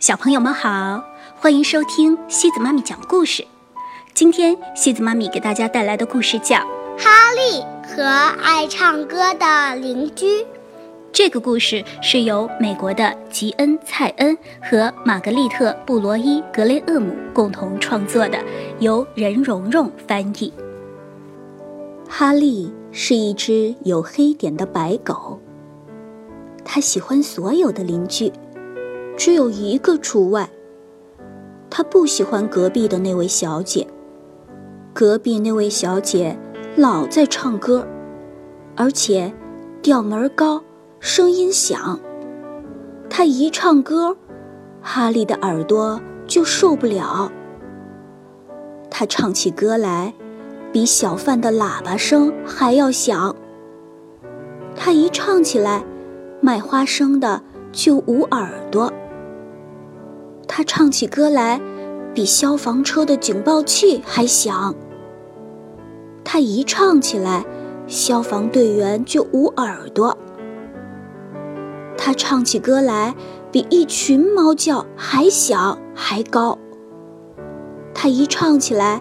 小朋友们好，欢迎收听西子妈咪讲故事。今天西子妈咪给大家带来的故事叫《哈利和爱唱歌的邻居》。这个故事是由美国的吉恩·蔡恩和玛格丽特·布罗伊·格雷厄姆共同创作的，由任蓉蓉翻译。哈利是一只有黑点的白狗，它喜欢所有的邻居。只有一个除外，他不喜欢隔壁的那位小姐。隔壁那位小姐老在唱歌，而且调门高，声音响。她一唱歌，哈利的耳朵就受不了。她唱起歌来，比小贩的喇叭声还要响。她一唱起来，卖花生的就捂耳朵。他唱起歌来，比消防车的警报器还响。他一唱起来，消防队员就捂耳朵。他唱起歌来，比一群猫叫还响还高。他一唱起来，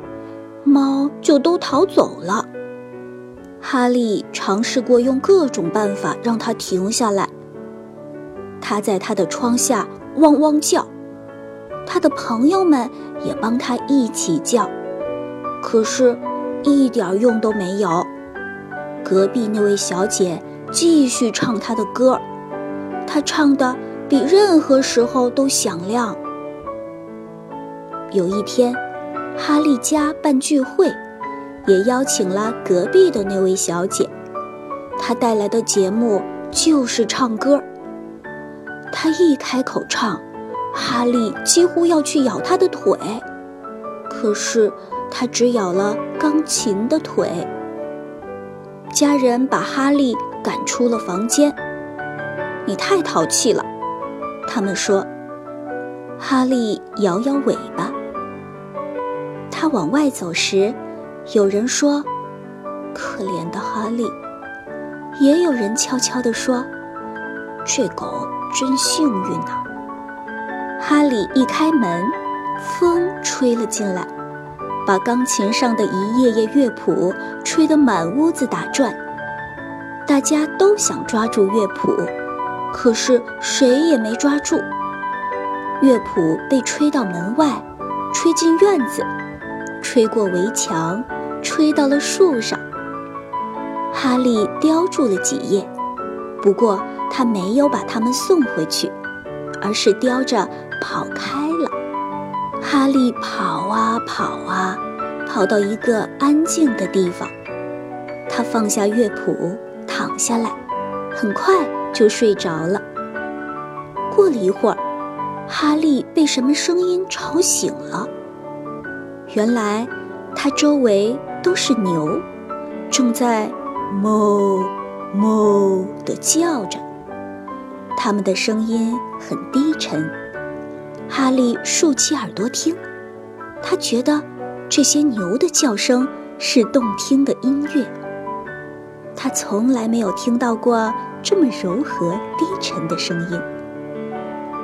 猫就都逃走了。哈利尝试过用各种办法让他停下来。他在他的窗下汪汪叫。他的朋友们也帮他一起叫，可是，一点用都没有。隔壁那位小姐继续唱她的歌，她唱的比任何时候都响亮。有一天，哈利家办聚会，也邀请了隔壁的那位小姐。她带来的节目就是唱歌。她一开口唱。哈利几乎要去咬他的腿，可是他只咬了钢琴的腿。家人把哈利赶出了房间。你太淘气了，他们说。哈利摇摇尾巴。他往外走时，有人说：“可怜的哈利。”也有人悄悄地说：“这狗真幸运呐。”哈利一开门，风吹了进来，把钢琴上的一页页乐谱吹得满屋子打转。大家都想抓住乐谱，可是谁也没抓住。乐谱被吹到门外，吹进院子，吹过围墙，吹到了树上。哈利叼住了几页，不过他没有把它们送回去，而是叼着。跑开了，哈利跑啊跑啊，跑到一个安静的地方。他放下乐谱，躺下来，很快就睡着了。过了一会儿，哈利被什么声音吵醒了。原来，他周围都是牛，正在哞哞地叫着，它们的声音很低沉。哈利竖起耳朵听，他觉得这些牛的叫声是动听的音乐。他从来没有听到过这么柔和低沉的声音。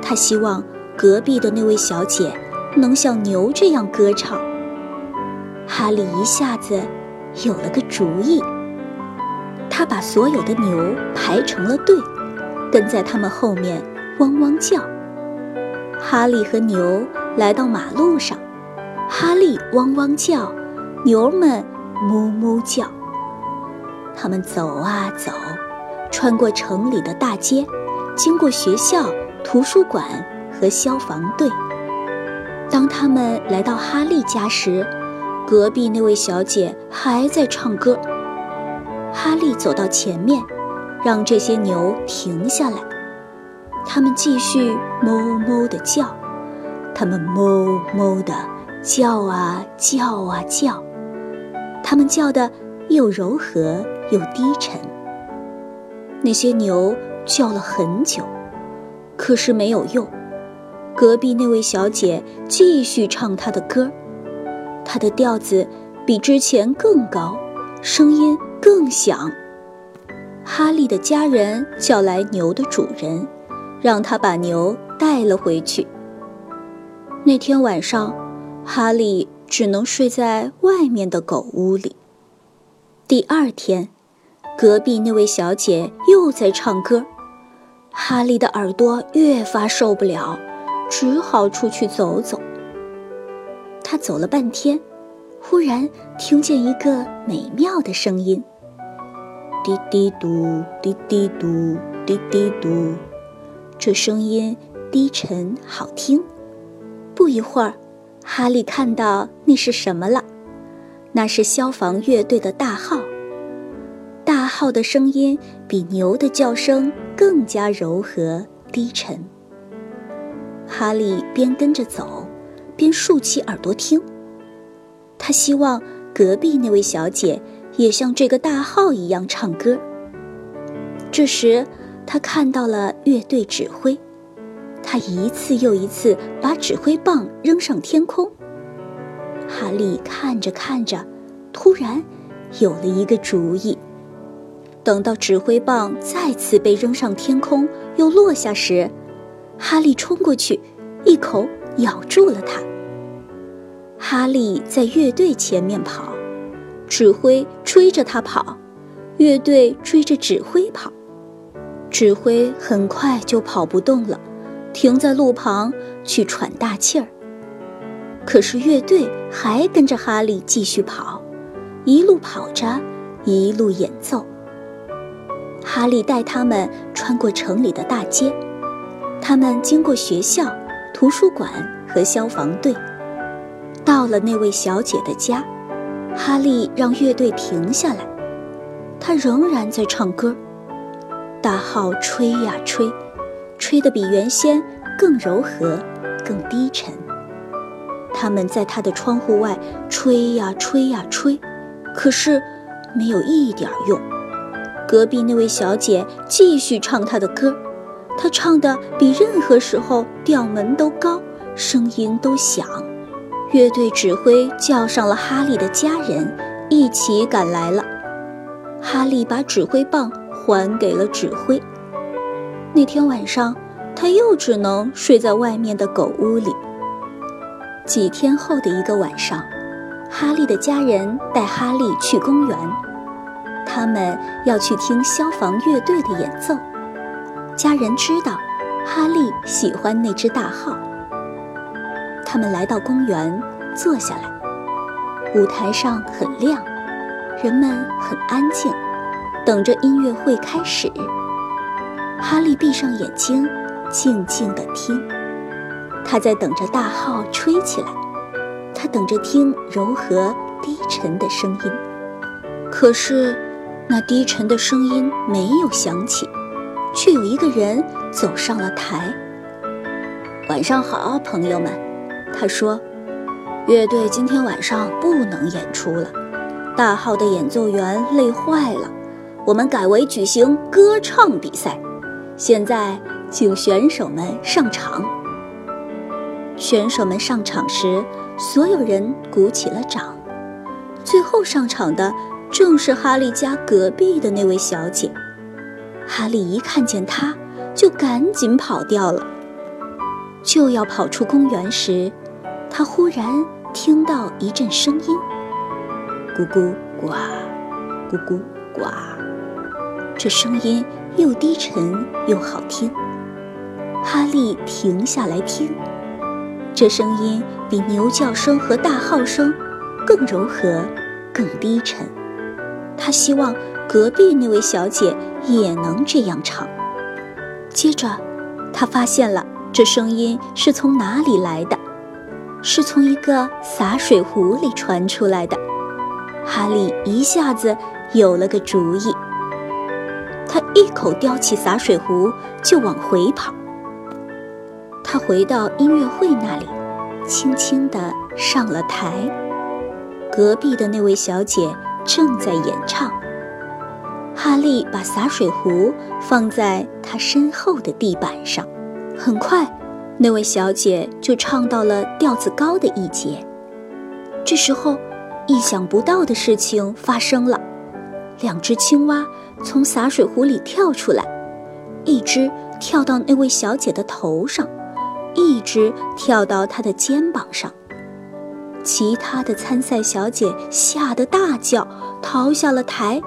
他希望隔壁的那位小姐能像牛这样歌唱。哈利一下子有了个主意，他把所有的牛排成了队，跟在他们后面汪汪叫。哈利和牛来到马路上，哈利汪汪叫，牛们哞哞叫。他们走啊走，穿过城里的大街，经过学校、图书馆和消防队。当他们来到哈利家时，隔壁那位小姐还在唱歌。哈利走到前面，让这些牛停下来。他们继续哞哞地叫，他们哞哞地叫啊叫啊叫，他们叫的又柔和又低沉。那些牛叫了很久，可是没有用。隔壁那位小姐继续唱她的歌，她的调子比之前更高，声音更响。哈利的家人叫来牛的主人。让他把牛带了回去，那天晚上，哈利只能睡在外面的狗屋里。第二天，隔壁那位小姐又在唱歌，哈利的耳朵越发受不了，只好出去走走。他走了半天，忽然听见一个美妙的声音：滴滴嘟，滴滴嘟，滴滴嘟。这声音低沉好听。不一会儿，哈利看到那是什么了？那是消防乐队的大号。大号的声音比牛的叫声更加柔和低沉。哈利边跟着走，边竖起耳朵听。他希望隔壁那位小姐也像这个大号一样唱歌。这时，他看到了乐队指挥。他一次又一次把指挥棒扔上天空。哈利看着看着，突然有了一个主意。等到指挥棒再次被扔上天空又落下时，哈利冲过去，一口咬住了它。哈利在乐队前面跑，指挥追着他跑，乐队追着指挥跑，指挥很快就跑不动了。停在路旁去喘大气儿。可是乐队还跟着哈利继续跑，一路跑着，一路演奏。哈利带他们穿过城里的大街，他们经过学校、图书馆和消防队，到了那位小姐的家。哈利让乐队停下来，他仍然在唱歌，大号吹呀吹。吹得比原先更柔和，更低沉。他们在他的窗户外吹呀吹呀吹，可是没有一点用。隔壁那位小姐继续唱她的歌，她唱的比任何时候调门都高，声音都响。乐队指挥叫上了哈利的家人，一起赶来了。哈利把指挥棒还给了指挥。那天晚上，他又只能睡在外面的狗屋里。几天后的一个晚上，哈利的家人带哈利去公园，他们要去听消防乐队的演奏。家人知道哈利喜欢那只大号。他们来到公园，坐下来。舞台上很亮，人们很安静，等着音乐会开始。哈利闭上眼睛，静静地听。他在等着大号吹起来，他等着听柔和低沉的声音。可是，那低沉的声音没有响起，却有一个人走上了台。晚上好，朋友们，他说：“乐队今天晚上不能演出了，大号的演奏员累坏了，我们改为举行歌唱比赛。”现在，请选手们上场。选手们上场时，所有人鼓起了掌。最后上场的正是哈利家隔壁的那位小姐。哈利一看见她，就赶紧跑掉了。就要跑出公园时，他忽然听到一阵声音：咕咕呱，咕咕呱。这声音。又低沉又好听，哈利停下来听，这声音比牛叫声和大号声更柔和、更低沉。他希望隔壁那位小姐也能这样唱。接着，他发现了这声音是从哪里来的，是从一个洒水壶里传出来的。哈利一下子有了个主意。一口叼起洒水壶，就往回跑。他回到音乐会那里，轻轻地上了台。隔壁的那位小姐正在演唱。哈利把洒水壶放在他身后的地板上。很快，那位小姐就唱到了调子高的一节。这时候，意想不到的事情发生了。两只青蛙从洒水壶里跳出来，一只跳到那位小姐的头上，一只跳到她的肩膀上。其他的参赛小姐吓得大叫，逃下了台。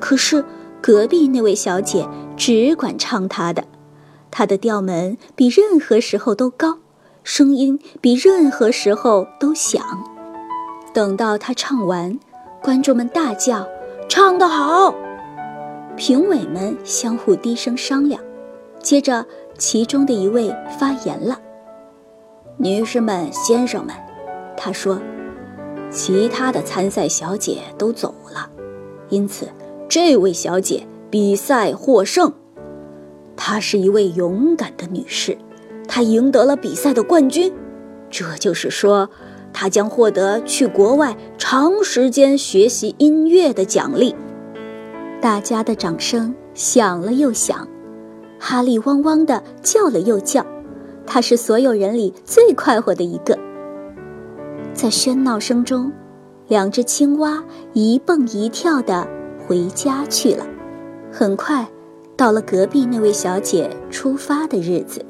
可是隔壁那位小姐只管唱她的，她的调门比任何时候都高，声音比任何时候都响。等到她唱完，观众们大叫：“唱得好！”评委们相互低声商量。接着，其中的一位发言了：“女士们、先生们。”他说：“其他的参赛小姐都走了，因此这位小姐比赛获胜。她是一位勇敢的女士，她赢得了比赛的冠军。这就是说，她将获得去国外长时间学习音乐的奖励。”大家的掌声响了又响，哈利汪汪的叫了又叫，他是所有人里最快活的一个。在喧闹声中，两只青蛙一蹦一跳地回家去了。很快，到了隔壁那位小姐出发的日子。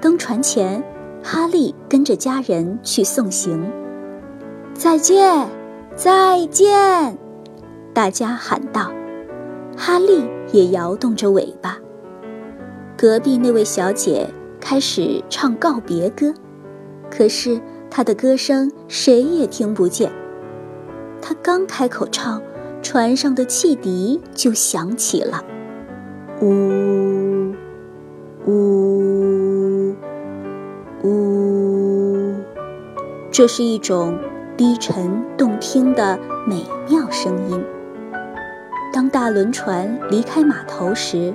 登船前，哈利跟着家人去送行。再见，再见！大家喊道。哈利也摇动着尾巴。隔壁那位小姐开始唱告别歌，可是。她的歌声谁也听不见。他刚开口唱，船上的汽笛就响起了，呜，呜，呜。这是一种低沉动听的美妙声音。当大轮船离开码头时，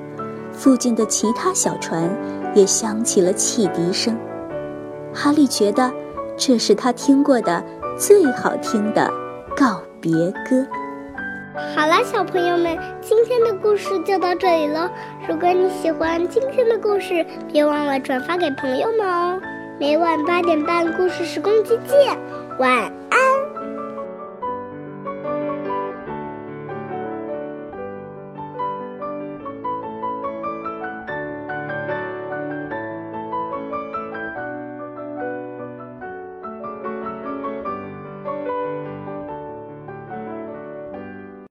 附近的其他小船也响起了汽笛声。哈利觉得。这是他听过的最好听的告别歌。好了，小朋友们，今天的故事就到这里了。如果你喜欢今天的故事，别忘了转发给朋友们哦。每晚八点半，故事时光机见，晚安。